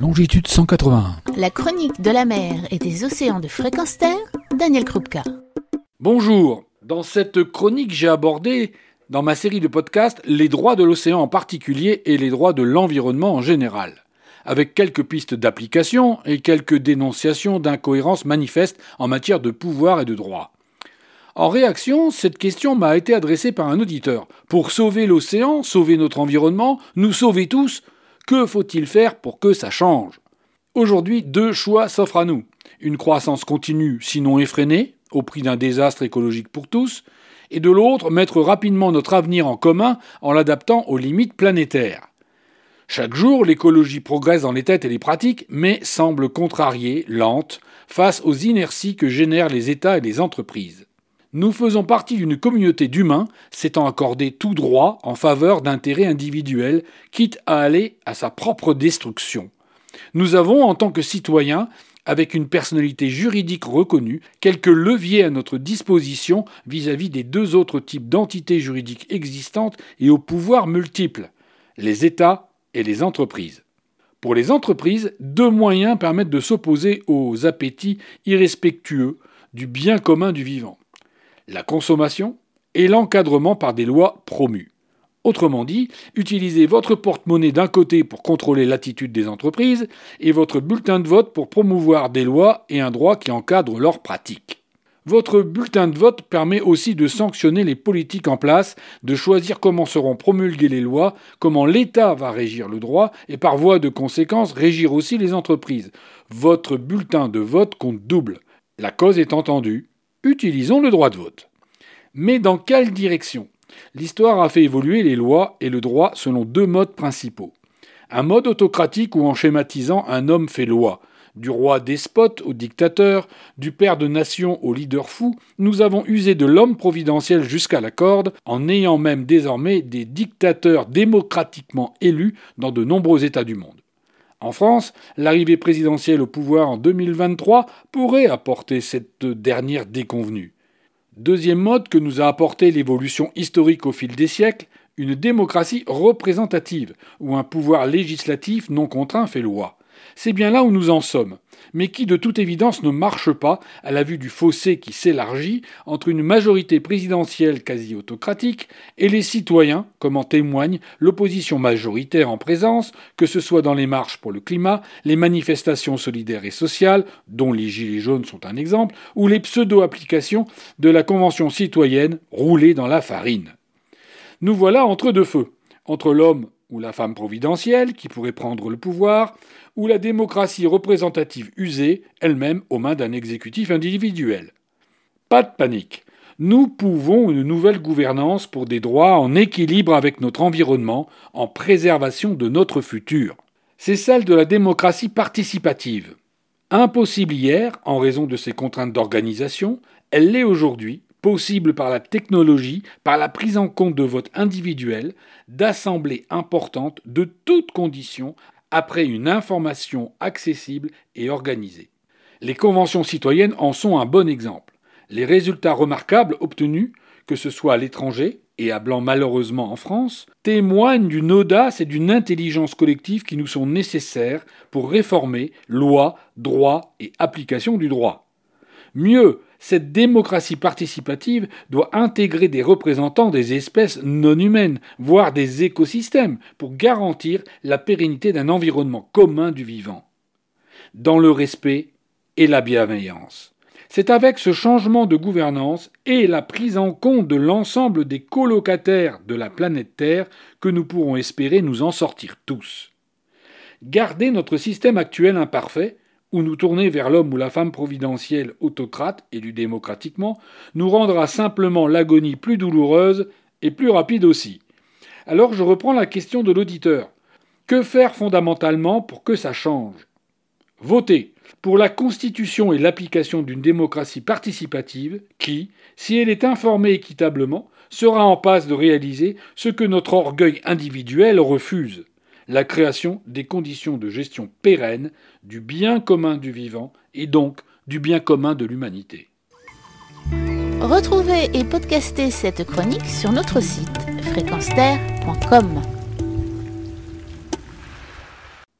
longitude 181. La chronique de la mer et des océans de fréquence terre, Daniel Krupka. Bonjour, dans cette chronique j'ai abordé dans ma série de podcasts les droits de l'océan en particulier et les droits de l'environnement en général, avec quelques pistes d'application et quelques dénonciations d'incohérences manifestes en matière de pouvoir et de droit. En réaction, cette question m'a été adressée par un auditeur. Pour sauver l'océan, sauver notre environnement, nous sauver tous, que faut-il faire pour que ça change? Aujourd'hui, deux choix s'offrent à nous. Une croissance continue, sinon effrénée, au prix d'un désastre écologique pour tous, et de l'autre, mettre rapidement notre avenir en commun en l'adaptant aux limites planétaires. Chaque jour, l'écologie progresse dans les têtes et les pratiques, mais semble contrariée, lente, face aux inerties que génèrent les États et les entreprises. Nous faisons partie d'une communauté d'humains s'étant accordé tout droit en faveur d'intérêts individuels, quitte à aller à sa propre destruction. Nous avons, en tant que citoyens, avec une personnalité juridique reconnue, quelques leviers à notre disposition vis-à-vis des deux autres types d'entités juridiques existantes et aux pouvoirs multiples, les États et les entreprises. Pour les entreprises, deux moyens permettent de s'opposer aux appétits irrespectueux du bien commun du vivant la consommation et l'encadrement par des lois promues. Autrement dit, utilisez votre porte-monnaie d'un côté pour contrôler l'attitude des entreprises et votre bulletin de vote pour promouvoir des lois et un droit qui encadre leurs pratiques. Votre bulletin de vote permet aussi de sanctionner les politiques en place, de choisir comment seront promulguées les lois, comment l'État va régir le droit et par voie de conséquence régir aussi les entreprises. Votre bulletin de vote compte double. La cause est entendue, Utilisons le droit de vote. Mais dans quelle direction? L'histoire a fait évoluer les lois et le droit selon deux modes principaux. Un mode autocratique où en schématisant un homme fait loi. Du roi despote au dictateur, du père de nation au leader fou, nous avons usé de l'homme providentiel jusqu'à la corde, en ayant même désormais des dictateurs démocratiquement élus dans de nombreux États du monde. En France, l'arrivée présidentielle au pouvoir en 2023 pourrait apporter cette dernière déconvenue. Deuxième mode que nous a apporté l'évolution historique au fil des siècles, une démocratie représentative, où un pouvoir législatif non contraint fait loi. C'est bien là où nous en sommes, mais qui de toute évidence ne marche pas à la vue du fossé qui s'élargit entre une majorité présidentielle quasi autocratique et les citoyens, comme en témoigne l'opposition majoritaire en présence, que ce soit dans les marches pour le climat, les manifestations solidaires et sociales, dont les Gilets jaunes sont un exemple, ou les pseudo-applications de la Convention citoyenne roulée dans la farine. Nous voilà entre deux feux, entre l'homme ou la femme providentielle qui pourrait prendre le pouvoir, ou la démocratie représentative usée, elle-même aux mains d'un exécutif individuel. Pas de panique. Nous pouvons une nouvelle gouvernance pour des droits en équilibre avec notre environnement, en préservation de notre futur. C'est celle de la démocratie participative. Impossible hier, en raison de ses contraintes d'organisation, elle l'est aujourd'hui possible par la technologie, par la prise en compte de votes individuels, d'assemblées importantes de toutes conditions après une information accessible et organisée. Les conventions citoyennes en sont un bon exemple. Les résultats remarquables obtenus, que ce soit à l'étranger et à blanc malheureusement en France, témoignent d'une audace et d'une intelligence collective qui nous sont nécessaires pour réformer loi, droit et application du droit. Mieux, cette démocratie participative doit intégrer des représentants des espèces non humaines, voire des écosystèmes, pour garantir la pérennité d'un environnement commun du vivant, dans le respect et la bienveillance. C'est avec ce changement de gouvernance et la prise en compte de l'ensemble des colocataires de la planète Terre que nous pourrons espérer nous en sortir tous. Garder notre système actuel imparfait ou nous tourner vers l'homme ou la femme providentielle autocrate, élu démocratiquement, nous rendra simplement l'agonie plus douloureuse et plus rapide aussi. Alors je reprends la question de l'auditeur. Que faire fondamentalement pour que ça change? Voter pour la constitution et l'application d'une démocratie participative qui, si elle est informée équitablement, sera en passe de réaliser ce que notre orgueil individuel refuse la création des conditions de gestion pérennes du bien commun du vivant et donc du bien commun de l'humanité. Retrouvez et podcastez cette chronique sur notre site fréquence